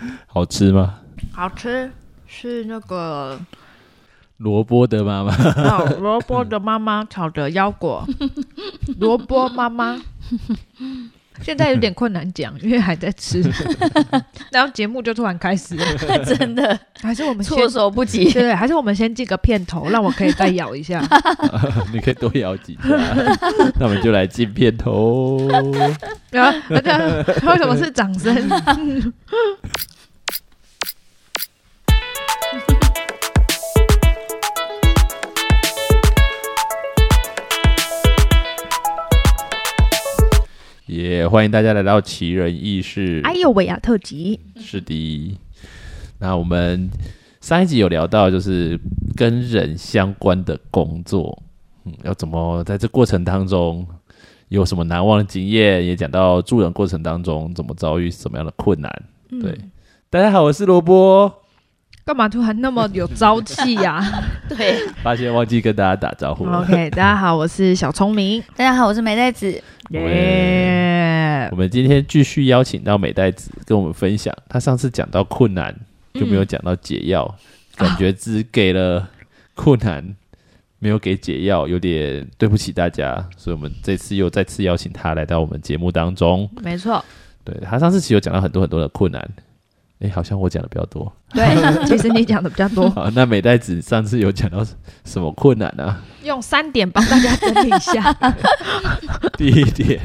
好吃吗？好吃，是那个萝卜的妈妈，哦萝卜的妈妈炒的腰果，萝卜妈妈。现在有点困难讲，因为还在吃，然后节目就突然开始了，真的还是我们措手不及。对对，还是我们先进个片头，让我可以再咬一下。你可以多咬几下。那我们就来进片头。然后那个为什么是掌声？也、欢迎大家来到奇人异事。哎呦喂呀，特辑是的，那我们上一集有聊到，就是跟人相关的工作，嗯，要怎么在这过程当中有什么难忘的经验，也讲到助人过程当中怎么遭遇什么样的困难。对，大家好，我是萝卜。干嘛突然那么有朝气呀 对，发现忘记跟大家打招呼了。？OK，大家好，我是小聪明。大家好，我是梅袋子。耶我们今天继续邀请到美代子跟我们分享，她上次讲到困难就没有讲到解药，感觉只给了困难，没有给解药，有点对不起大家，所以我们这次又再次邀请她来到我们节目当中。没错，对她上次其实有讲到很多很多的困难，哎，好像我讲的比较多。对，其实你讲的比较多，好，那美代子上次有讲到什么困难呢、用三点帮大家整理一下。第一点，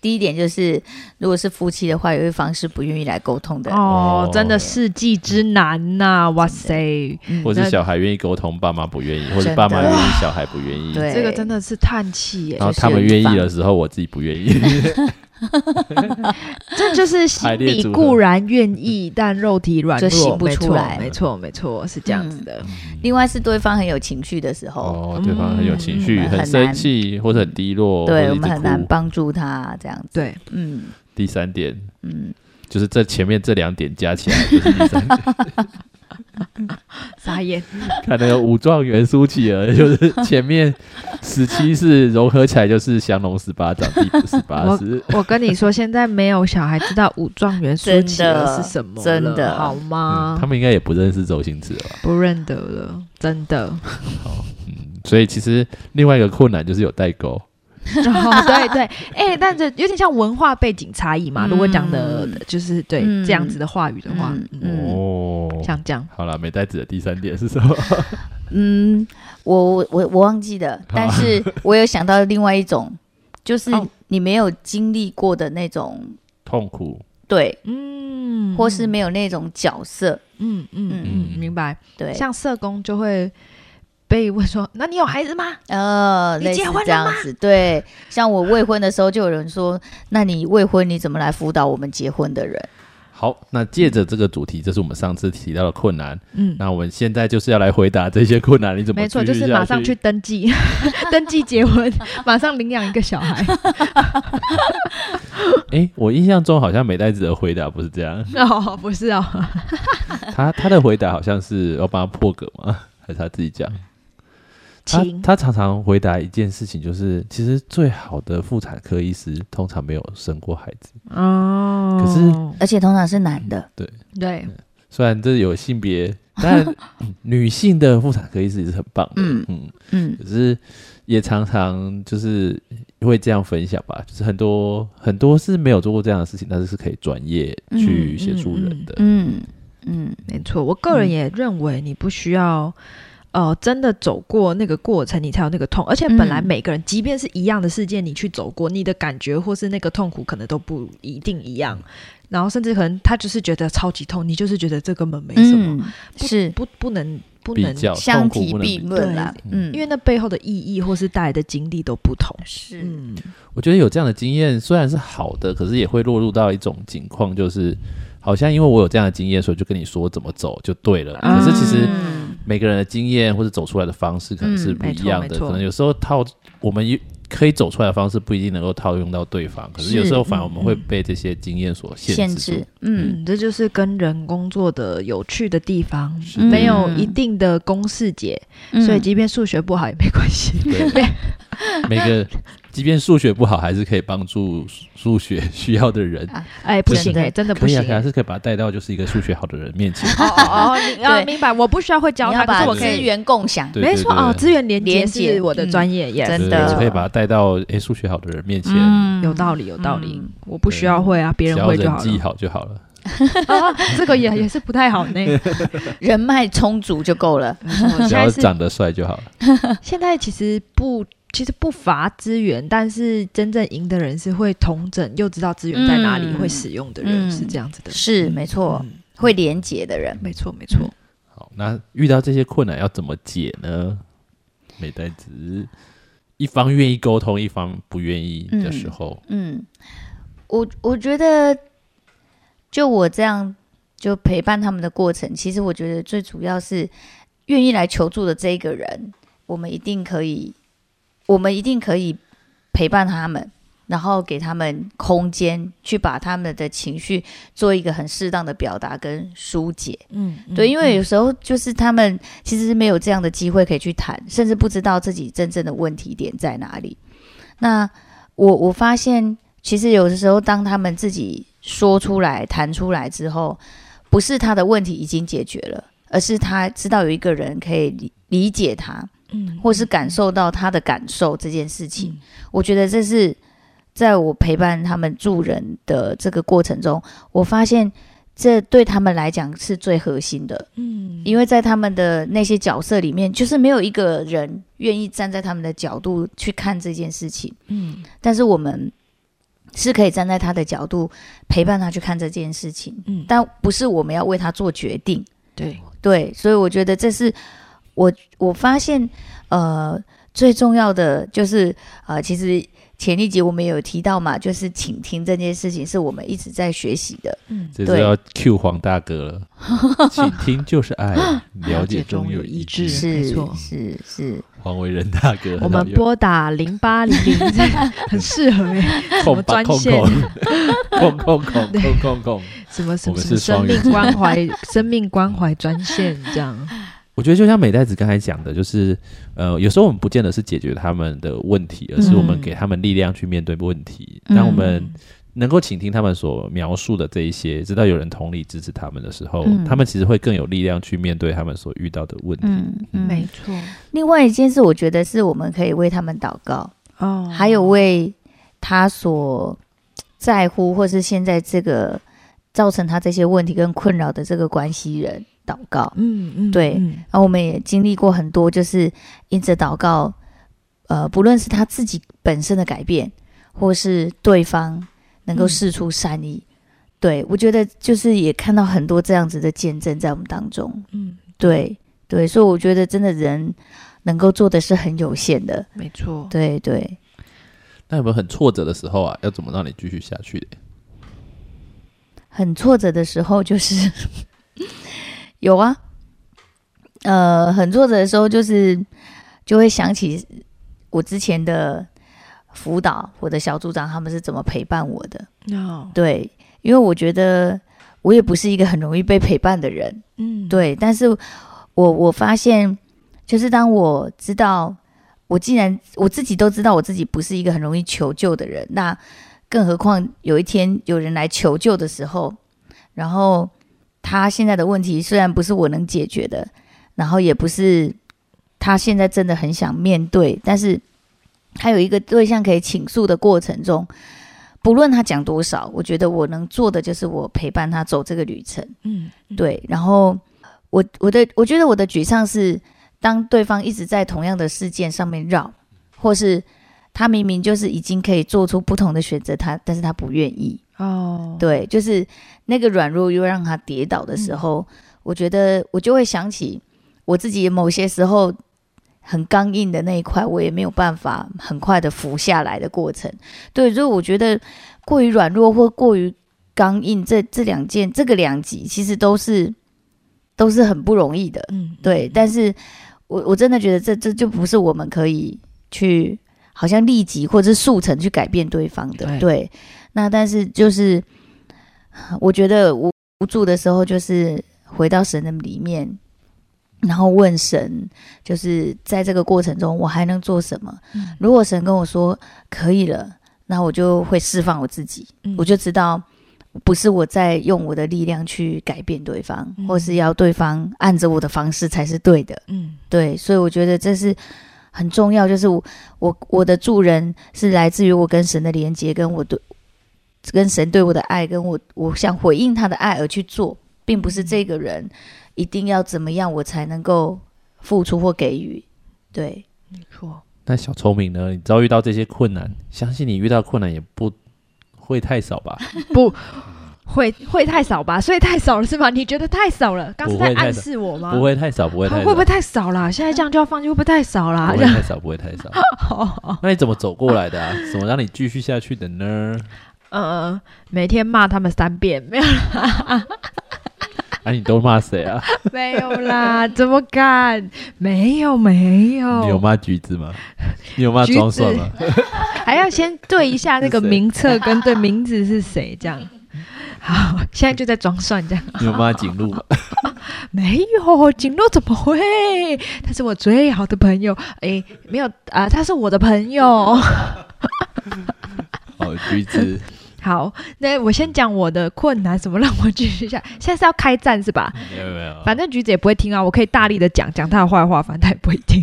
第一点就是，如果是夫妻的话，有一方是不愿意来沟通的。哦哦，真的世纪之难呐、哇塞，嗯。或是小孩愿意沟通，爸妈不愿意，或者爸妈愿意，小孩不愿意。对这个真的是叹气耶。然，后他们愿意的时候，我自己不愿意。这就是心里固然愿意，但肉体软弱，就行不出来没错，没错，是这样子的。另外是对方很有情绪的时候，哦，对方很有情绪，嗯很生气或者很低落，对我们很难。帮助他这样子。对，嗯第三点嗯，就是这前面这两点加起来就是第三点。傻眼。看那个武状元苏乞儿，就是前面十七是融合起来就是降龙十八掌第十八 式。我跟你说，现在没有小孩知道武状元苏乞儿是什么真的好吗嗯？他们应该也不认识周星驰了吧？不认得了，真的。所以其实另外一个困难就是有代沟。哦，对对，哎、但这有点像文化背景差异嘛。嗯。如果讲的就是对、嗯这样子的话语的话，嗯嗯，哦，像这样。好了，美代子的第三点是什么？嗯，我我我我忘记了，但是我有想到另外一种，就是哦。你没有经历过的那种，痛苦。对，嗯，或是没有那种角色，嗯嗯嗯嗯。明白。对，像社工就会被问说：“那你有孩子吗呃，你结婚了吗这样子，对。像我未婚的时候，就有人说：“那你未婚你怎么来辅导我们结婚的人好，那借着这个主题，这是我们上次提到的困难。？”嗯，那我们现在就是要来回答这些困难，你怎么没错，就是马上去登记，登记结婚，马上领养一个小孩。哎、我印象中好像美代子的回答不是这样，哦，不是哦，他他的回答好像是要帮他破格吗？还是他自己讲？他他常常回答一件事情，就是其实最好的妇产科医师通常没有生过孩子，哦可是？”而且通常是男的，对对，虽然这有性别，但嗯 女性的妇产科医师也是很棒的，嗯嗯嗯可是也常常就是会这样分享吧，就是很多很多是没有做过这样的事情，但是是可以专业去协助人的。嗯嗯没错。我个人也认为你不需要。呃，真的走过那个过程，你才有那个痛。而且本来嗯每个人，即便是一样的事件，你去走过，你的感觉或是那个痛苦，可能都不一定一样。然后甚至可能他就是觉得超级痛，你就是觉得这根本没什么，嗯，是不不能不能，相提并论啦，嗯，因为那背后的意义或是带来的经历都不同。是嗯，我觉得有这样的经验虽然是好的，可是也会落入到一种情况，就是好像因为我有这样的经验，所以就跟你说怎么走就对了。啊可是其实嗯每个人的经验或者走出来的方式可能是嗯不一样的，可能有时候套我们可以走出来的方式不一定能够套用到对方，可是是有时候反而我们会嗯被这些经验所限限制嗯。嗯，这就是跟人工作的有趣的地方，没有一定的公式解，嗯。所以即便数学不好也没关系。对，每个即便数学不好，还是可以帮助数数学需要的人。哎，不行真的哎，真的不行可以啊，哎。是可以把他带到就是一个数学好的人面前。哦哦哦，你要明白，我不需要会教他，可你要把资是我可以资。源共享，对没错哦，资源连接连接是我的嗯专业，也真的对可以把他带到哎数学好的人面前，嗯有道理，有道理嗯。我不需要会啊，别人会就好人际了。好就好了。啊，这个也也是不太好呢。人脉充足就够了。只要长得帅就好了。现在其实不，其实不乏资源，但是真正赢的人是会同整，又知道资源在哪里，嗯会使用的人，嗯是这样子的。是没错，嗯会连结的人。没错，没错。好，那遇到这些困难要怎么解呢？美代子，一方愿意沟通，一方不愿意的时候，嗯，我我觉得，就我这样就陪伴他们的过程，其实我觉得最主要是愿意来求助的这一个人，我们一定可以，我们一定可以陪伴他们，然后给他们空间，去把他们的情绪做一个很适当的表达跟疏解。嗯，对，因为有时候就是他们其实是没有这样的机会可以去谈，甚至不知道自己真正的问题点在哪里。那我我发现，其实有的时候当他们自己说出来、谈出来之后，不是他的问题已经解决了，而是他知道有一个人可以理理解他，嗯或是感受到他的感受这件事情。嗯我觉得这是在我陪伴他们助人的这个过程中，我发现这对他们来讲是最核心的。嗯因为在他们的那些角色里面，就是没有一个人愿意站在他们的角度去看这件事情。嗯但是我们是可以站在他的角度陪伴他去看这件事情，嗯，但不是我们要为他做决定。对，对，所以我觉得这是我我发现，呃，最重要的就是呃，其实前一集我们有提到嘛，就是倾听这件事情是我们一直在学习的。嗯对这是要 Q 黄大哥了。倾听就是爱，了解中有一致。是没是错是是，黄维仁大哥，我们拨打零八零零，很适合哎，什么空吧空专线空空空空空空空。什么什么什么生命关怀、生命关怀专线这样。我觉得就像美代子刚才讲的，就是呃，有时候我们不见得是解决他们的问题，而是我们嗯。给他们力量去面对问题。嗯。当我们能够倾听他们所描述的这一些，知道有人同理支持他们的时候，嗯。他们其实会更有力量去面对他们所遇到的问题。嗯。嗯，没错。另外一件事，我觉得是我们可以为他们祷告，哦，还有为他所在乎，或是现在这个造成他这些问题跟困扰的这个关系人祷告。嗯嗯对嗯然后我们也经历过很多，就是因着祷告，呃，不论是他自己本身的改变，或是对方能够嗯试出善意，对我觉得就是也看到很多这样子的见证在我们当中。嗯，对对，所以我觉得真的人能够做的是很有限的。没错。对对，那有没有很挫折的时候啊？要怎么让你继续下去的？很挫折的时候就是有啊，呃，很挫折的时候就是就会想起我之前的辅导，我的小组长他们是怎么陪伴我的。哦，对，因为我觉得我也不是一个很容易被陪伴的人，嗯，对，但是我我发现，就是当我知道，我既然我自己都知道我自己不是一个很容易求救的人，那更何况有一天有人来求救的时候，然后他现在的问题虽然不是我能解决的，然后也不是他现在真的很想面对，但是他有一个对象可以倾诉的过程中。不论他讲多少，我觉得我能做的就是我陪伴他走这个旅程。嗯，嗯，对，然后我我的我觉得我的沮丧是，当对方一直在同样的事件上面绕，或是他明明就是已经可以做出不同的选择，他但是他不愿意。哦，对，就是那个软弱又让他跌倒的时候，我觉得我就会想起我自己某些时候很刚硬的那一块，我也没有办法很快的服下来的过程。对，所以我觉得过于软弱或过于刚硬，这这两件这个两极其实都是都是很不容易的。嗯，对，但是我我真的觉得这这就不是我们可以去好像立即或者是速成去改变对方的。对那但是就是我觉得无无助的时候，就是回到神的里面，然后问神，就是在这个过程中我还能做什么？嗯如果神跟我说可以了，那我就会释放我自己，嗯我就知道不是我在用我的力量去改变对方，嗯或是要对方按着我的方式才是对的。嗯对，所以我觉得这是很重要，就是我我我的助人是来自于我跟神的连接，跟我对跟神对我的爱，跟我我想回应他的爱而去做，并不是这个人一定要怎么样我才能够付出或给予。对，没错，那小聪明呢？你遭遇到这些困难，相信你遇到困难也不会太少吧？不会会太少吧？所以太少了是吗？你觉得太少了？刚是在暗示我吗？不会太少，不会太少，会不会太少了？现在这样就要放弃，会不会太少了？不会太少，不会太少。那你怎么走过来的啊？怎么让你继续下去的呢？呃，每天骂他们三遍，没有啦 啊，你都骂谁啊？没有啦，怎么敢？没有没有，你有骂橘子吗？你有骂橘装蒜吗？还要先对一下那个名册跟对名字是谁，这样。好，现在就在装蒜这样。你有骂景路吗？没有，景路怎么会？他是我最好的朋友。哎，没有啊、他是我的朋友。哦，橘子，好，那我先讲我的困难，什么让我继续下？现在是要开战是吧？没有没有，反正橘子也不会听啊，我可以大力的讲讲他的坏话，反正他也不会听。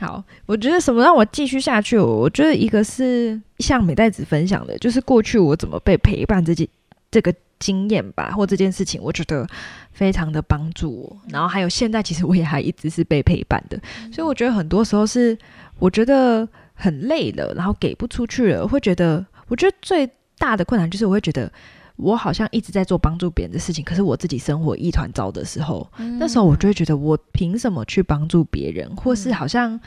好，我觉得什么让我继续下去？我觉得一个是像美代子分享的，就是过去我怎么被陪伴这件这个经验吧，或这件事情，我觉得非常的帮助我。然后还有现在，其实我也还一直是被陪伴的，所以我觉得很多时候是我觉得很累了，然后给不出去了，会觉得，我觉得最大的困难就是我会觉得。我好像一直在做帮助别人的事情，可是我自己生活一团糟的时候，那时候我就会觉得，我凭什么去帮助别人，或是好像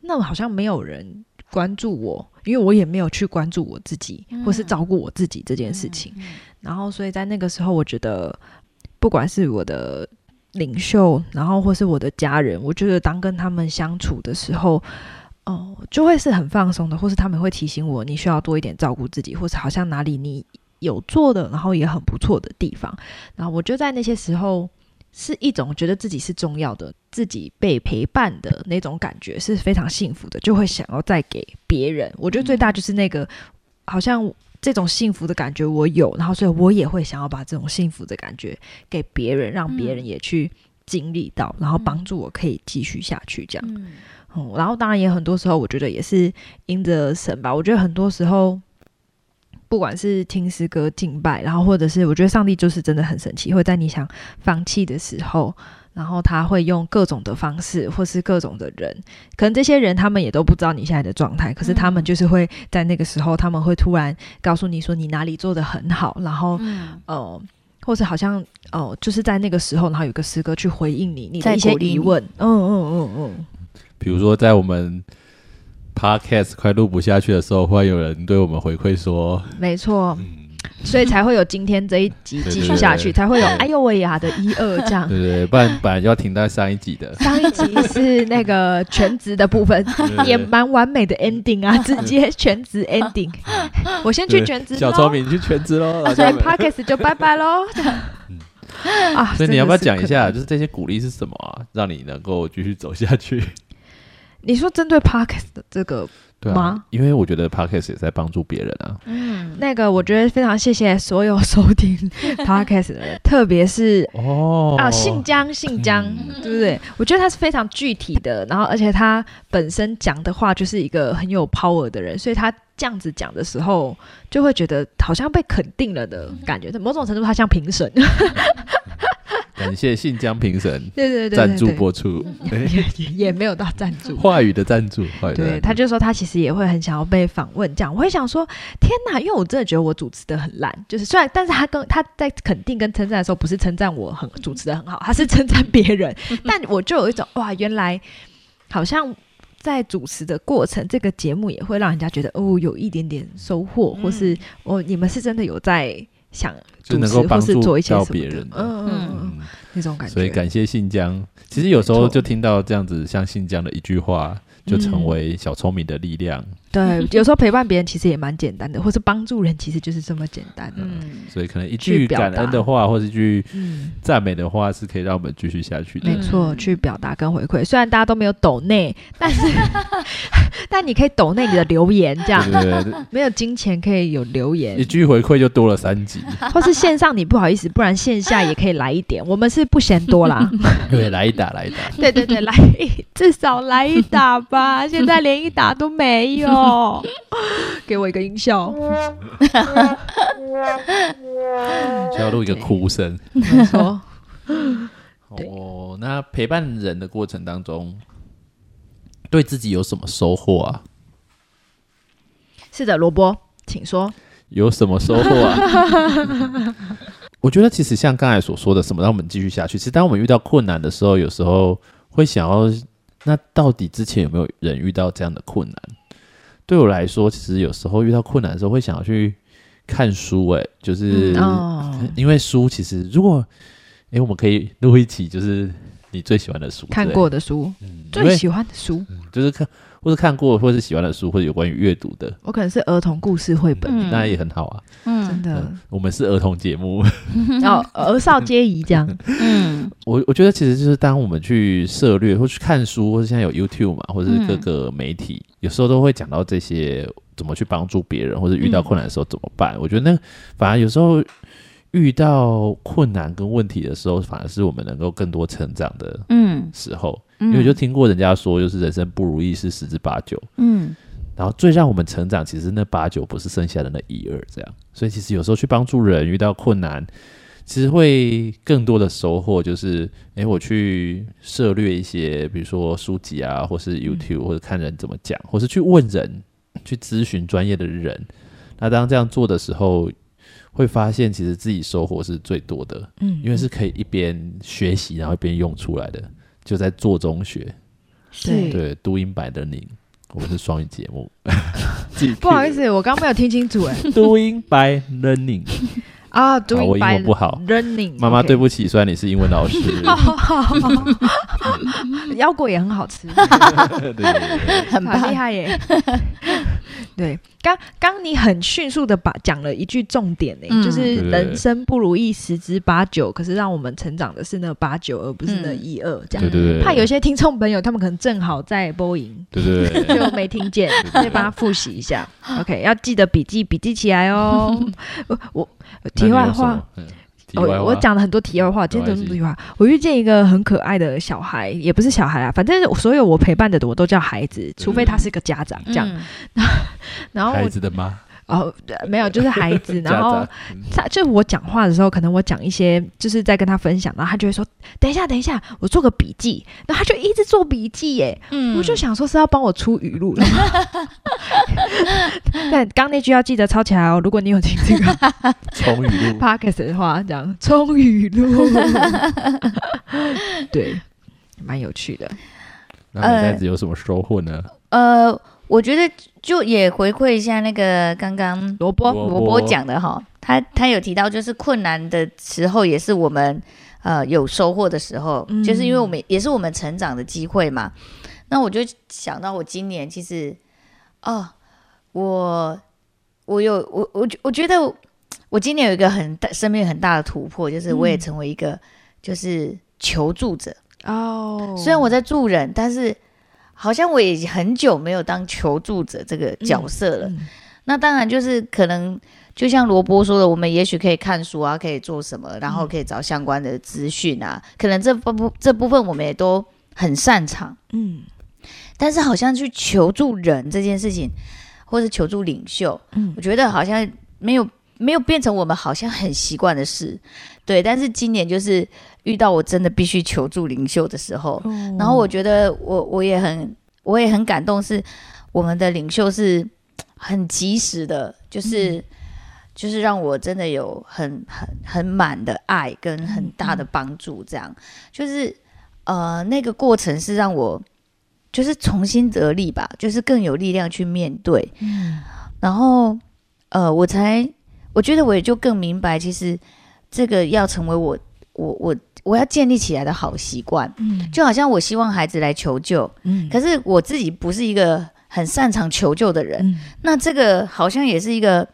那好像没有人关注我，因为我也没有去关注我自己，或是照顾我自己这件事情。然后，所以在那个时候，我觉得不管是我的领袖，然后或是我的家人，我觉得当跟他们相处的时候。哦，就会是很放松的，或是他们会提醒我，你需要多一点照顾自己，或是好像哪里你有做的，然后也很不错的地方。然后我就在那些时候，是一种觉得自己是重要的，自己被陪伴的那种感觉，是非常幸福的，就会想要再给别人。我觉得最大就是那个，好像这种幸福的感觉我有，然后所以我也会想要把这种幸福的感觉给别人，让别人也去经历到，然后帮助我可以继续下去这样。嗯嗯，然后当然也很多时候，我觉得也是因着神吧。我觉得很多时候，不管是听诗歌敬拜，然后或者是我觉得上帝就是真的很神奇，会在你想放弃的时候，然后他会用各种的方式，或是各种的人，可能这些人他们也都不知道你现在的状态，可是他们嗯。就是会在那个时候，他们会突然告诉你说你哪里做的很好，然后嗯。呃。或者好像哦、就是在那个时候，然后有个诗歌去回应你你的在一些疑问，嗯嗯嗯嗯，比如说在我们 podcast 快录不下去的时候，会有人对我们回馈说，没错，嗯，所以才会有今天这一集继续下去，对对。对才会有哎呦喂呀的一二这样。对对对，不然本来就要停在上一集的，上一集是那个全职的部分，也蛮完美的 ending 啊，直接全职 ending。我先去全职小聪，明你去全职喽，所以然后就 podcast 就拜拜喽。啊，所以你要不要讲一下，就是这些鼓励是什么啊，让你能够继续走下去？你说针对 podcast 的这个对啊吗，因为我觉得 podcast 也在帮助别人啊。嗯，那个，我觉得非常谢谢所有收听 podcast 的人，特别是哦啊，信江，姓江，嗯对不对？我觉得他是非常具体的，然后而且他本身讲的话就是一个很有 power 的人，所以他这样子讲的时候，就会觉得好像被肯定了的感觉。某种程度，他像评审，感谢信江评审对对对对赞助播出，哎。也 也也没有到赞助。话语的赞助，对，他就说他其实也会很想要被访问，这样我会想说，天哪，因为我真的觉得我主持的很烂，就是虽然，但是他跟他在肯定跟称赞的时候，不是称赞我很主持的很好，他是称赞别人，但我就有一种哇，原来好像在主持的过程，这个节目也会让人家觉得哦，有一点点收获，或是哦，你们是真的有在想就能够帮助到别人的嗯嗯嗯那种感觉，所以感谢信江。其实有时候就听到这样子像信江的一句话，就成嗯为小聪明的力量。对，有时候陪伴别人其实也蛮简单的，或是帮助人其实就是这么简单的。嗯，所以可能一句感恩的话，或是一句嗯，赞美的话，是可以让我们继续下去的。没错，嗯去表达跟回馈。虽然大家都没有抖内，但是 但你可以抖内你的留言，这样对对对，没有金钱可以有留言一，句回馈就多了三集，或是线上你不好意思，不然线下也可以来一点。我们是不嫌多啦。对，来一打，来一打。对对对，来至少来一打吧，现在连一打都没有。给我一个音效，需要录一个哭声。没错。哦，那陪伴人的过程当中，对自己有什么收获啊？是的，萝卜，请说。有什么收获啊？我觉得其实像刚才所说的，什么让我们继续下去？其实当我们遇到困难的时候，有时候会想要，那到底之前有没有人遇到这样的困难？对我来说，其实有时候遇到困难的时候，会想要去看书、欸，就是、哦，因为书其实如果，哎、我们可以录一期，就是你最喜欢的书，看过的书，嗯最喜欢的书，就是看或者看过或是喜欢的书，或者有关于阅读的，我可能是儿童故事绘本，嗯。那也很好啊。嗯。真的。嗯，我们是儿童节目，哦，儿少皆宜这样。嗯。我我觉得其实就是当我们去涉略或去看书，或者现在有 YouTube 嘛，或者是各个媒体，有时候都会讲到这些怎么去帮助别人，或者遇到困难的时候怎么办。我觉得那反而有时候遇到困难跟问题的时候，反而是我们能够更多成长的嗯，时候。因因为我就听过人家说，就是人生不如意是十之八九，嗯然后最让我们成长，其实那八九不是剩下的那一二这样。所以其实有时候去帮助人遇到困难，其实会更多的收获，就是诶，我去涉略一些，比如说书籍啊，或是 YouTube，、或者看人怎么讲，或是去问人，去咨询专业的人。那当这样做的时候，会发现其实自己收获是最多的，嗯，因为是可以一边学习，然后一边用出来的，就在做中学。对对，Doing by Learning，我们是双语节目。不好意思，我刚没有听清楚哎。Doing by Learning，啊我，doing 英文不好 learning，妈妈对不起，虽然你是英文老师。腰果也很好吃，对很厉，害耶。对，刚刚你很迅速的把讲了一句重点呢，嗯。就是人生不如意十之八九，可是让我们成长的是那八九，而不是那嗯。一二这样。对对对，怕有些听众朋友他们可能正好在播音，对对对，就没听见，可以帮他复习一下。OK，要记得笔记笔记起来哦。我我题外话，，嗯题外话，我我讲了很多题外话，今天怎么没关系题外话？我遇见一个很可爱的小孩，也不是小孩啊，反正所有我陪伴的我都叫孩子，除非他是个家长这样。嗯。然后我孩子的妈，哦，没有，就是孩子。然后他就我讲话的时候，可能我讲一些就是在跟他分享，然后他就会说：“等一下，等一下，我做个笔记。”然后他就一直做笔记耶。嗯我就想说是要帮我出语录了。但刚那句要记得抄起来哦。如果你有听这个 冲语录，podcast 的话，这样冲语录，对，蛮有趣的。那你袋子有什么收获呢？呃，我觉得就也回馈一下那个刚刚萝卜，萝萝卜讲的哈，他他有提到，就是困难的时候也是我们呃有收获的时候，嗯就是因为我们也是我们成长的机会嘛。那我就想到我今年其实哦，我我有我我我觉得我今年有一个很大生命很大的突破，就是我也嗯成为一个就是求助者。哦，虽然我在助人，但是好像我也很久没有当求助者这个角色了。嗯那当然就是可能，就像罗波说的，我们也许可以看书啊，可以做什么，然后可以找相关的资讯啊。可能这部部这部分我们也都很擅长，嗯但是好像去求助人这件事情，或是求助领袖，嗯我觉得好像没有没有变成我们好像很习惯的事。对，但是今年就是遇到我真的必须求助领袖的时候，哦。然后我觉得我我也很我也很感动，是我们的领袖是很及时的，就是、就是让我真的有很很很满的爱跟很大的帮助，这样。就是呃那个过程是让我就是重新得力吧，就是更有力量去面对，嗯。然后呃我才我觉得我也就更明白，其实这个要成为我我我我要建立起来的好习惯。嗯就好像我希望孩子来求救，嗯可是我自己不是一个很擅长求救的人，嗯，那这个好像也是一个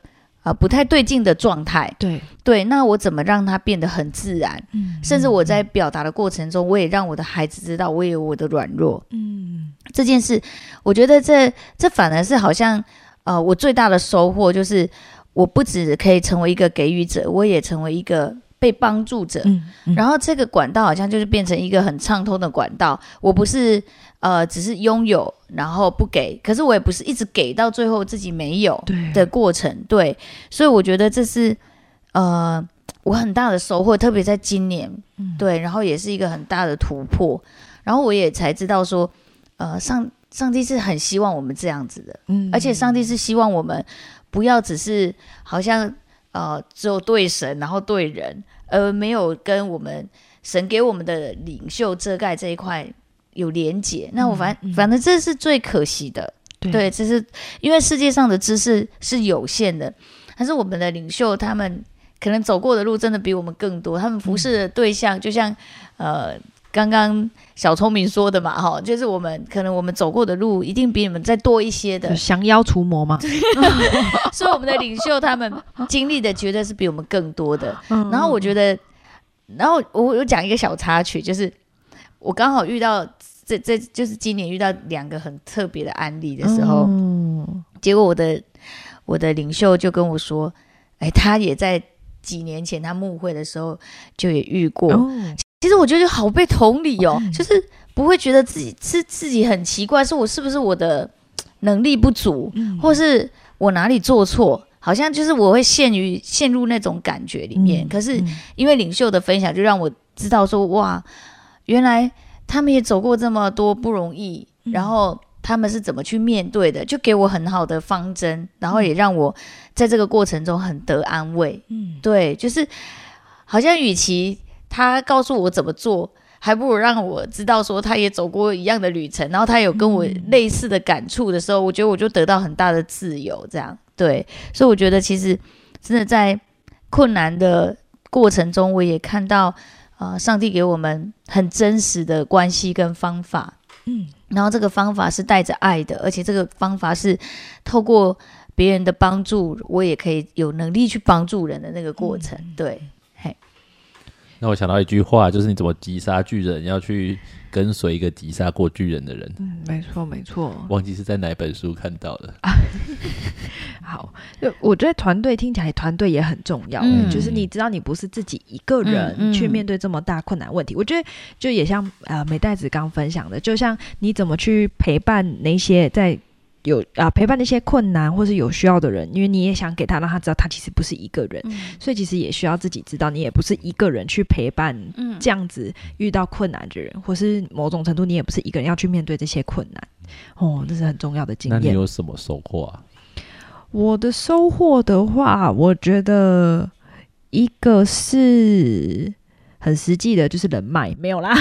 呃不太对劲的状态。对，对，那我怎么让他变得很自然？嗯甚至我在表达的过程中，我也让我的孩子知道我也有我的软弱。嗯这件事，我觉得这这反而是好像呃，我最大的收获就是，我不只可以成为一个给予者，我也成为一个被帮助者。嗯，然后这个管道好像就是变成一个很畅通的管道，我不是呃只是拥有然后不给，可是我也不是一直给到最后自己没有对。的过程，对，所以我觉得这是呃我很大的收获，特别在今年，嗯。对，然后也是一个很大的突破，然后我也才知道说，呃上上帝是很希望我们这样子的，嗯。而且上帝是希望我们不要只是好像呃只有对神，然后对人，而没有跟我们神给我们的领袖遮盖这一块有连结。那我反嗯嗯反正这是最可惜的，对对，这是因为世界上的知识是有限的，但是我们的领袖他们可能走过的路真的比我们更多，他们服侍的对象就像呃。刚刚小聪明说的嘛，哈，就是我们可能我们走过的路一定比你们再多一些的，降妖除魔嘛，所以我们的领袖他们经历的绝对是比我们更多的。嗯然后我觉得，然后我有讲一个小插曲，就是我刚好遇到这这就是今年遇到两个很特别的案例的时候，嗯结果我的我的领袖就跟我说，哎，他也在几年前他牧会的时候就也遇过。哦其实我觉得好被同理哦，嗯。就是不会觉得自己是自己很奇怪，是我是不是我的能力不足，嗯。或是我哪里做错，好像就是我会陷于陷入那种感觉里面。嗯可是嗯。因为领袖的分享，就让我知道说，哇，原来他们也走过这么多不容易，嗯。然后他们是怎么去面对的，就给我很好的方针，然后也让我在这个过程中很得安慰。嗯。对，就是好像与其他告诉我怎么做，还不如让我知道说他也走过一样的旅程，然后他有跟我嗯类似的感触的时候，我觉得我就得到很大的自由。这样对，所以我觉得其实真的在困难的过程中，我也看到呃，上帝给我们很真实的关系跟方法。嗯然后这个方法是带着爱的，而且这个方法是透过别人的帮助，我也可以有能力去帮助人的那个过程。对，那我想到一句话，就是你怎么击杀巨人，要去跟随一个击杀过巨人的人。嗯，没错没错。忘记是在哪本书看到的。好，就我觉得团队听起来团队也很重要、嗯就是你知道你不是自己一个人去面对这么大困难问题。我觉得就也像呃美袋子刚分享的，就像你怎么去陪伴那些在。有啊，陪伴那些困难或是有需要的人，因为你也想给他，让他知道他其实不是一个人，嗯所以其实也需要自己知道，你也不是一个人去陪伴嗯这样子遇到困难的人，或是某种程度你也不是一个人要去面对这些困难。哦，这是很重要的经那你验。有什么收获啊？我的收获的话，我觉得一个是很实际的，就是人脉，没有啦，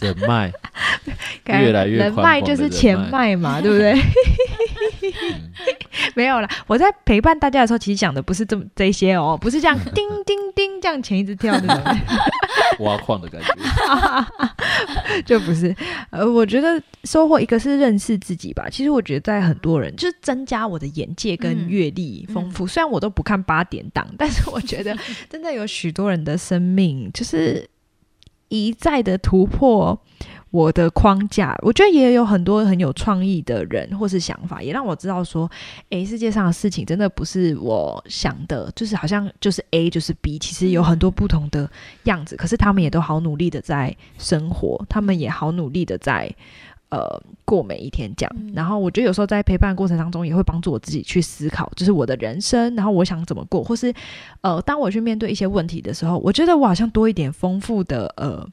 人脉 越来越人脉就是钱脉嘛，对不对？嗯没有啦，我在陪伴大家的时候，其实讲的不是这么这些哦，不是这样叮叮叮这样钱一直跳那种。挖矿的感觉。就不是，呃，我觉得收获一个是认识自己吧。其实我觉得在很多人就是增加我的眼界跟嗯阅历丰富。虽然我都不看八点档，但是我觉得 真的有许多人的生命就是一再的突破我的框架。我觉得也有很多很有创意的人或是想法，也让我知道说，诶，世界上的事情真的不是我想的，就是好像就是 A 就是 B，其实有很多不同的样子。可是他们也都好努力的在生活，他们也好努力的在。呃，过每一天这样，嗯然后我觉得有时候在陪伴过程当中，也会帮助我自己去思考，就是我的人生，然后我想怎么过，或是呃，当我去面对一些问题的时候，我觉得我好像多一点丰富的呃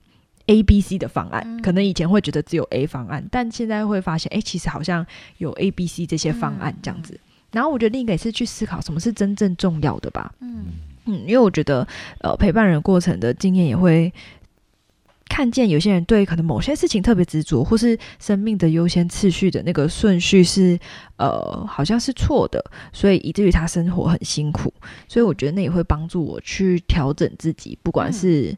A、B、C 的方案。嗯可能以前会觉得只有 A 方案，但现在会发现，哎，其实好像有 A、B、C 这些方案这样子。然后我觉得另一个也是去思考什么是真正重要的吧。嗯嗯，因为我觉得呃陪伴人过程的经验也会看见有些人对可能某些事情特别执着，或是生命的优先次序的那个顺序是呃好像是错的，所以以至于他生活很辛苦。所以我觉得那也会帮助我去调整自己，不管是、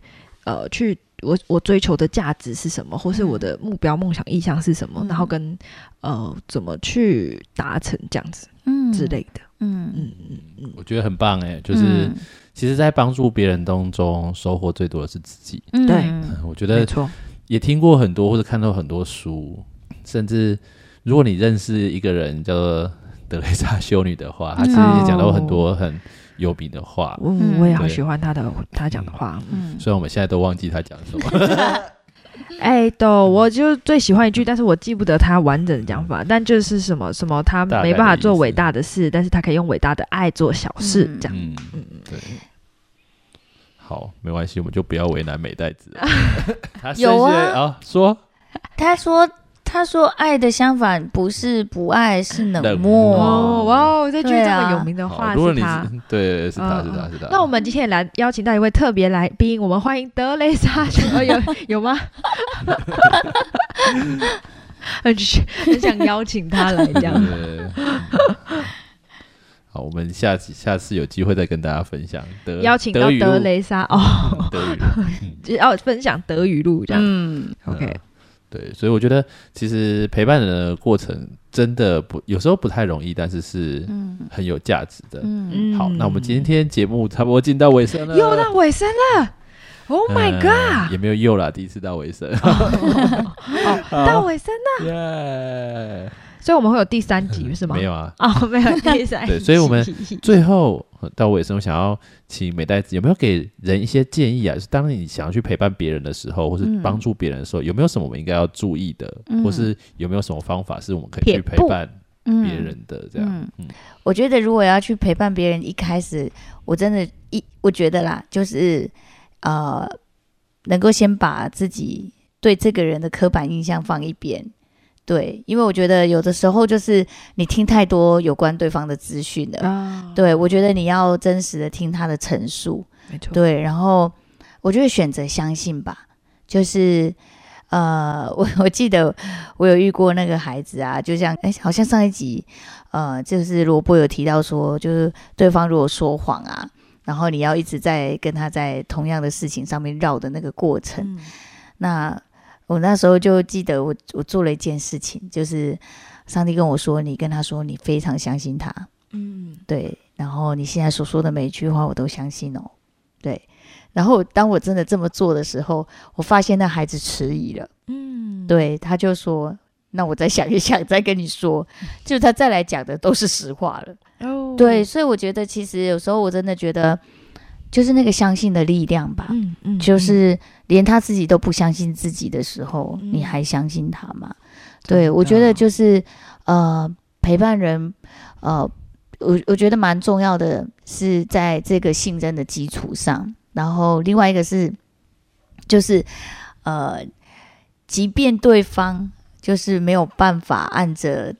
呃去。我我追求的价值是什么，或是我的目标、梦想、意向是什么，嗯然后跟呃怎么去达成这样子嗯。之类的。嗯。嗯嗯嗯，我觉得很棒哎，就是嗯。其实，在帮助别人当中，收获最多的是自己。嗯。对。嗯我觉得没错。也听过很多或者看到很多书，甚至如果你认识一个人叫做德蕾莎修女的话，她其实也讲到很多很有名的话。我嗯我也好喜欢他的他讲的话。嗯。虽然我们现在都忘记他讲什么，哎，都，我就最喜欢一句，但是我记不得他完整的讲法，但就是什么什么，他没办法做伟大的事，但是他可以用伟大的爱做小事，嗯。这样。嗯嗯对。好，没关系，我们就不要为难美代子 有啊，说。他说他说爱的相反不是不爱，是冷冷漠。哦，哇哦，这句这么有名的，话是他。对，是他嗯是他是他。那我们今天也来邀请到一位特别来宾，我们欢迎德雷莎 有有吗？很很想邀请他来这样。好，我们下次下次有机会再跟大家分享德邀请到德雷莎哦，德语录。嗯 就是要分享德语录这样。嗯 OK，嗯对，所以我觉得其实陪伴人的过程真的不有时候不太容易，但是是嗯很有价值的。嗯好，那我们今天节目差不多进到尾声了，又到尾声了，Oh my 嗯 God！也没有又啦，第一次到尾声，哦，到尾声了，耶！所以我们会有第三集是吗？没有啊。哦，没有第三集。对所以我们最后呃到尾声，我想要请美代子有没有给人一些建议啊？就是当你想要去陪伴别人的时候，或是嗯帮助别人的时候，有没有什么我们应该要注意的，嗯或是有没有什么方法是我们可以去陪伴嗯别人的？这样，嗯嗯我觉得如果要去陪伴别人，一开始我真的一我觉得啦，就是呃，能够先把自己对这个人的刻板印象放一边。对，因为我觉得有的时候就是你听太多有关对方的资讯了。啊，对，我觉得你要真实的听他的陈述。没错。对，然后我就会选择相信吧。就是呃，我我记得我有遇过那个孩子啊，就像哎，好像上一集呃，就是萝卜有提到说，就是对方如果说谎啊，然后你要一直在跟他在同样的事情上面绕的那个过程。嗯那我那时候就记得我我做了一件事情，就是上帝跟我说，你跟他说你非常相信他，嗯对，然后你现在所说的每一句话我都相信哦，对。然后当我真的这么做的时候，我发现那孩子迟疑了，嗯，对，他就说：“那我再想一想，再跟你说。”就他再来讲的都是实话了，哦，对。所以我觉得其实有时候我真的觉得，就是那个相信的力量吧，嗯嗯，就是连他自己都不相信自己的时候，嗯你还相信他吗？对我觉得就是呃，陪伴人，呃，我我觉得蛮重要的，是在这个信任的基础上。然后另外一个是，就是呃，即便对方就是没有办法按着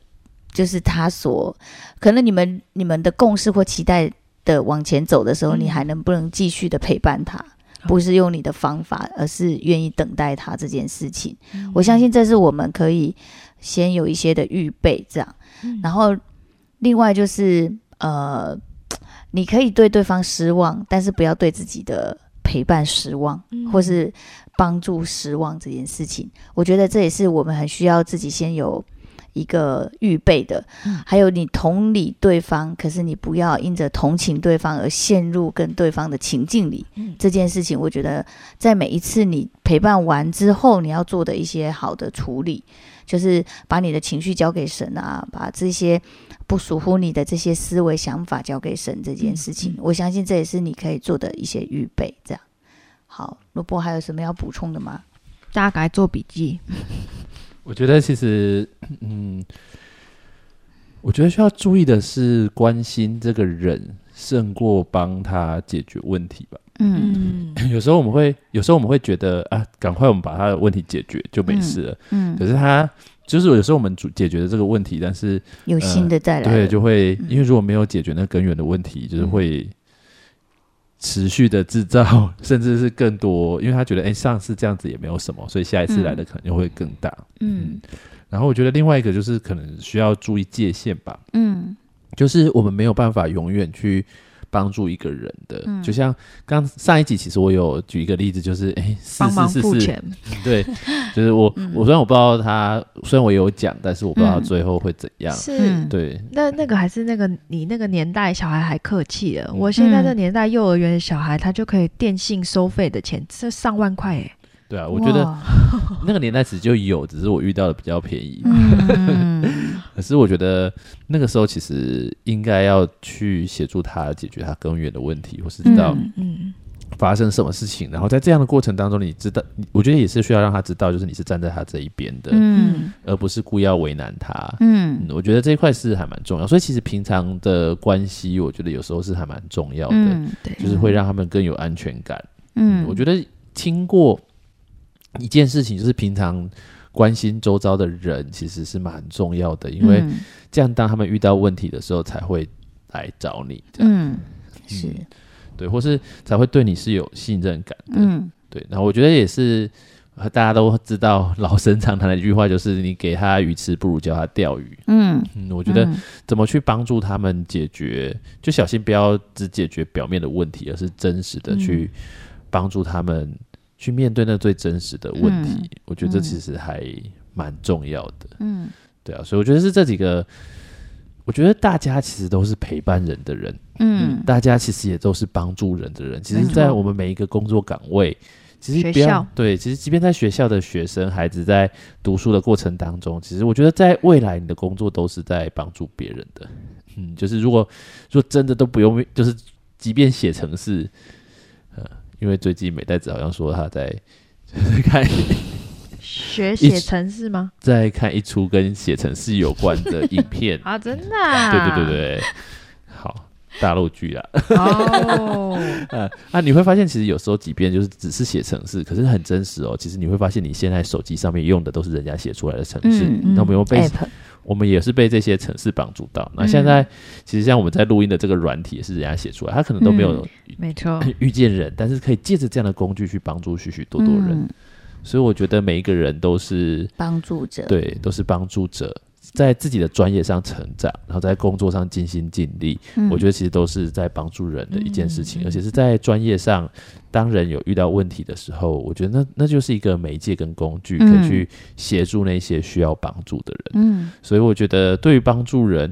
就是他所可能你们你们的共识或期待的往前走的时候，嗯你还能不能继续的陪伴他？不是用你的方法，而是愿意等待他这件事情。嗯我相信这是我们可以先有一些的预备，这样。嗯然后另外就是呃，你可以对对方失望，但是不要对自己的陪伴失望，嗯或是帮助失望这件事情。我觉得这也是我们很需要自己先有。一个预备的，嗯还有你同理对方，可是你不要因着同情对方而陷入跟对方的情境里。嗯这件事情，我觉得在每一次你陪伴完之后，你要做的一些好的处理，就是把你的情绪交给神啊，把这些不属乎你的这些思维想法交给神这件事情，我相信这也是你可以做的一些预备。这样，好，萝卜还有什么要补充的吗？大家赶快做笔记。我觉得其实，嗯，我觉得需要注意的是关心这个人胜过帮他解决问题吧。嗯嗯有时候我们会，有时候我们会觉得啊，赶快我们把他的问题解决就没事了。嗯可，是他就是有时候我们主解决了这个问题，但是有新的再来了，对就会嗯因为如果没有解决那根源的问题，就是会持续的制造，甚至是更多，因为他觉得哎、上次这样子也没有什么，所以下一次来的可能就会更大。嗯。然后我觉得另外一个就是可能需要注意界限吧，嗯。就是我们没有办法永远去帮助一个人的。嗯。就像刚上一集，其实我有举一个例子，就是哎，四帮忙四四四，付钱，对，就是我、我虽然我不知道他，虽然我有讲，但是我不知道最后会怎样。是。嗯。对，那那个还是那个你那个年代小孩还客气了，我现在这年代幼儿园的小孩他就可以电信收费的钱，这上万块哎，对啊，我觉得 那个年代其实就有，只是我遇到的比较便宜。嗯。可是我觉得那个时候其实应该要去协助他解决他根源的问题，或是知道发生什么事情，然后在这样的过程当中，你知道，我觉得也是需要让他知道，就是你是站在他这一边的，嗯。而不是故意要为难他。嗯。嗯，我觉得这一块是还蛮重要，所以其实平常的关系，我觉得有时候是还蛮重要的，就是会让他们更有安全感。嗯，我觉得听过一件事情，就是平常关心周遭的人，其实是蛮重要的，因为嗯这样当他们遇到问题的时候，才会来找你，这样、嗯是对，或是才会对你是有信任感的，嗯对。然后我觉得也是。呃大家都知道老生常谈的一句话，就是你给他鱼吃，不如教他钓鱼。嗯，嗯，我觉得嗯怎么去帮助他们解决，就小心不要只解决表面的问题，而是真实的去帮助他们去面对那最真实的问题。嗯我觉得这其实还蛮重要的，嗯对啊，所以我觉得是这几个，我觉得大家其实都是陪伴人的人，嗯大家其实也都是帮助人的人。其实，在我们每一个工作岗位。其实不要对，其实即便在学校的学生孩子在读书的过程当中，其实我觉得在未来你的工作都是在帮助别人的。嗯，就是如果如果真的都不用，就是即便写程式，呃，因为最近美代子好像说他在 就是看学写程式吗？在看一出跟写程式有关的影片，啊，真的、啊？对对对对，好大陆剧啊，哦，呃 啊，你会发现其实有时候即便就是只是写城市，可是很真实哦。其实你会发现你现在手机上面用的都是人家写出来的程式，嗯那我们有被、app 我们也是被这些城市帮助到。那现在、其实像我们在录音的这个软体也是人家写出来，他可能都没有没错，遇见人，但是可以借着这样的工具去帮助许许多多人。嗯所以我觉得每一个人都是帮助者，对，都是帮助者。在自己的专业上成长，然后在工作上尽心尽力，嗯我觉得其实都是在帮助人的一件事情，而且是在专业上，当人有遇到问题的时候，我觉得那那就是一个媒介跟工具，可嗯以去协助那些需要帮助的人。嗯所以我觉得对于帮助人，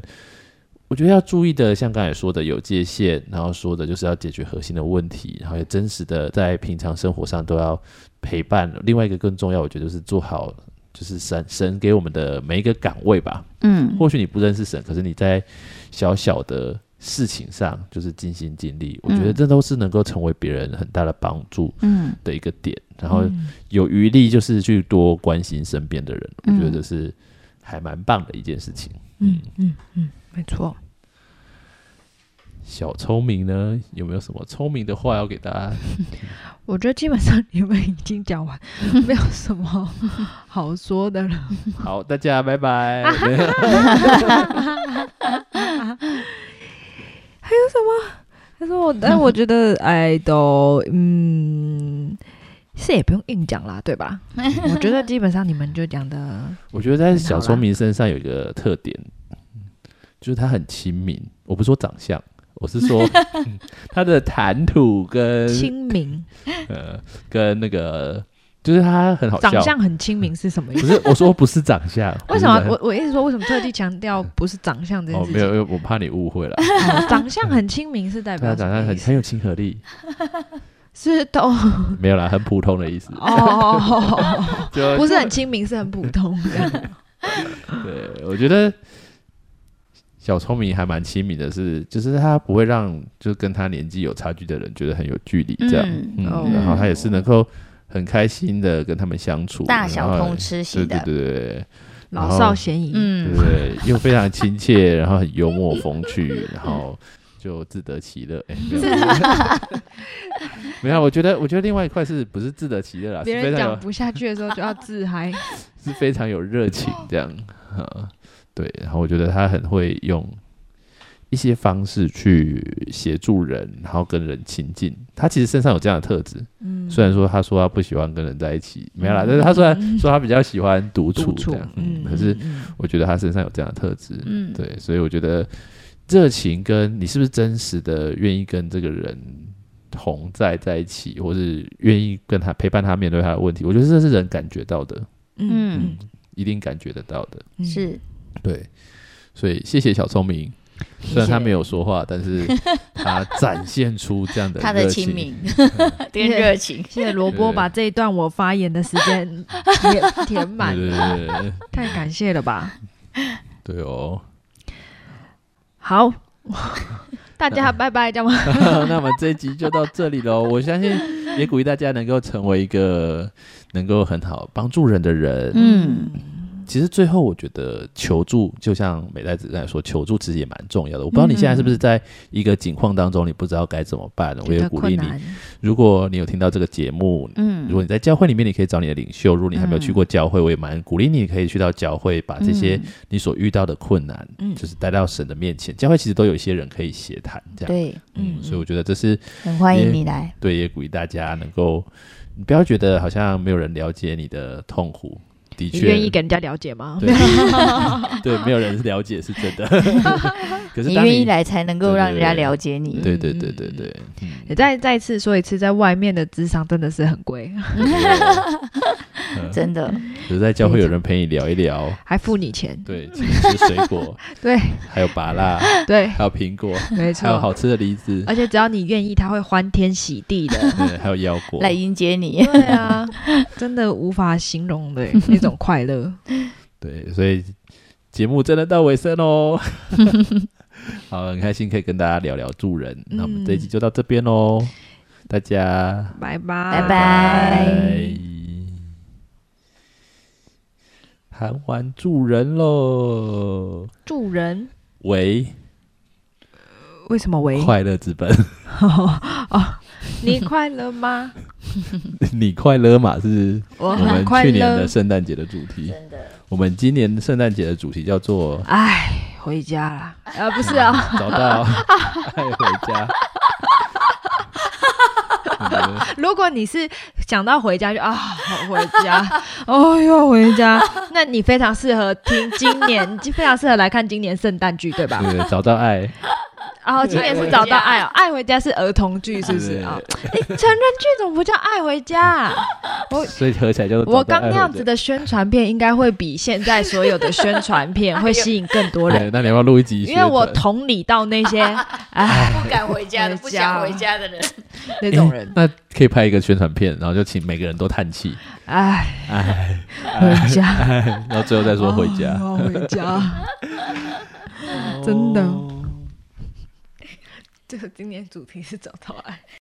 我觉得要注意的，像刚才说的有界限，然后说的就是要解决核心的问题，然后也真实的在平常生活上都要陪伴。另外一个更重要，我觉得就是做好。就是神神给我们的每一个岗位吧，嗯。或许你不认识神，可是你在小小的事情上就是尽心尽力，我觉得嗯。这都是能够成为别人很大的帮助嗯。的一个点。然后嗯。有余力就是去多关心身边的人，我嗯觉得这是还蛮棒的一件事情。嗯。嗯嗯，没错。小聪明呢，有没有什么聪明的话要给大家？我觉得基本上你们已经讲完，没有什么好说的了。好，大家拜拜。还有什么他说我，但我觉得，哎，都，嗯，是也不用硬讲啦，对吧？我觉得基本上你们就讲的，我觉得在小聪明身上有一个特点，就是他很亲民。我不是说长相，我是说 嗯他的谈吐跟亲民，呃跟那个，就是他很好笑。长相很亲民是什么意思？不是我说不是长相，为什么不是我我一直说为什么特地强调不是长相这件事情？哦没有，因为我怕你误会了。哦长相很亲民是代表他长相很很有亲和力，是都没有啦，很普通的意思。哦，就不是很亲民，是很普通的。对，我觉得小聪明还蛮亲民的是，就是他不会让就是跟他年纪有差距的人觉得很有距离这样，嗯嗯，哦。然后他也是能够很开心的跟他们相处，大小通吃对型的，对对对对老少咸宜，对嗯。对，又非常亲切，然后很幽默风趣，然后就自得其乐。哎，没有，我觉得我觉得另外一块是不是自得其乐啦，别人是非常有讲不下去的时候就要自嗨。是非常有热情这样，呃，对，然后我觉得他很会用一些方式去协助人，然后跟人亲近。他其实身上有这样的特质，嗯，虽然说他说他不喜欢跟人在一起，没有啦，但是他虽然说他比较喜欢独处这样，嗯，嗯，可是嗯我觉得他身上有这样的特质，嗯对，所以我觉得热情跟你是不是真实的愿意跟这个人同在在一起，或是愿意跟他陪伴他面对他的问题，我觉得这是人感觉到的，嗯，一定感觉得到的。嗯是对，所以谢谢小聪明。虽然他没有说话，但是 他展现出这样的他的亲民跟热情，谢谢萝卜把这一段我发言的时间填填满对，对对对太感谢了吧！对对哦。好，大家拜拜，这样吗？那我们这一集就到这里喽。我相信也鼓励大家能够成为一个能够很好帮助人的人。嗯，其实最后我觉得求助，就像美代子刚才说，求助其实也蛮重要的。我不知道你现在是不是在一个境况当中，你不知道该怎么办我也鼓励你，如果你有听到这个节目，嗯如果你在教会里面，你可以找你的领袖。如果你还没有去过教会，我也蛮鼓励你可以去到教会，把这些你所遇到的困难，嗯就是带到神的面前。教会其实都有一些人可以协谈，这样。对，嗯，嗯所以我觉得这是很欢迎你来，对，也鼓励大家能够，你不要觉得好像没有人了解你的痛苦。的确，你愿意给人家了解吗？对。对，没有人了解是真的。可是你愿意来才能够让人家了解你，对对对对对，嗯，也再再次说一次，在外面的智商真的是很贵，嗯真的，有在教会有人陪你聊一聊，还付你钱。对，请你吃水果，对还有芭乐，对，还有苹果，没错。还有好吃的梨子，而且只要你愿意，他会欢天喜地的。对，还有腰果。来迎接你，对啊，真的无法形容的 那种快乐。对，所以节目真的到尾声喽。好，很开心可以跟大家聊聊助人。那我们这一集就到这边喽，大家拜拜，拜拜。谈完助人喽，助人为为什么为？快乐之本，哦，你快乐吗？你快乐嘛？是我我们去年的乐。圣诞节的主题。真的，我们今年圣诞节的主题叫做哎，回家啦！啊，不是啊，找到爱 回家。如果你是想到回家就啊，好回家，哦哟，回家，那你非常适合听今年，非常适合来看今年圣诞剧，对吧？对，找到爱，哦，今年是找到爱哦，爱回家是儿童剧，是不是对啊？诶成人剧怎么不叫爱回家啊？所以合起来叫做我刚那样子的宣传片，应该会比现在所有的宣传片 会吸引更多人，那你要不要录一集？因为我同理到那些哎不敢回家的、不想回家的人，那种人，那可以拍一个宣传片，然后就请每个人都叹气，哎，哎，回家，然后最后再说回家。哦回家，真的。这个今年主题是找到爱。